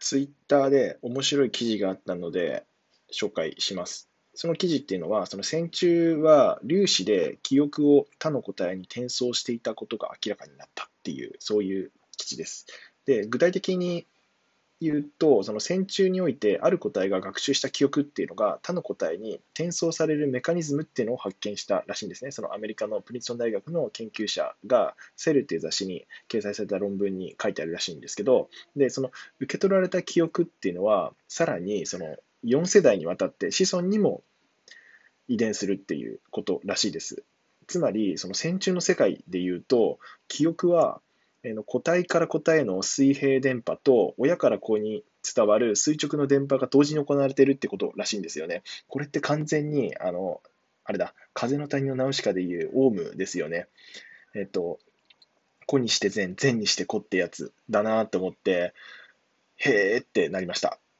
ツイッターで面白い記事があったので紹介します。その記事っていうのは、その線虫は粒子で記憶を他の個体に転送していたことが明らかになったっていう、そういう記事です。で、具体的に言うと、その線虫において、ある個体が学習した記憶っていうのが、他の個体に転送されるメカニズムっていうのを発見したらしいんですね。そのアメリカのプリンストン大学の研究者が、セルっていう雑誌に掲載された論文に書いてあるらしいんですけど、で、その受け取られた記憶っていうのは、さらにその4世代にわたって子孫にも遺伝するっていうことらしいです。つまり、その線虫の世界で言うと、記憶は個体から個体の水平電波と親から子に伝わる垂直の電波が同時に行われているってことらしいんですよね。これって完全に、あの、あれだ、風の谷のナウシカでいうオウムですよね。えっと、子にして善、善にして子ってやつだなと思って、へーってなりました。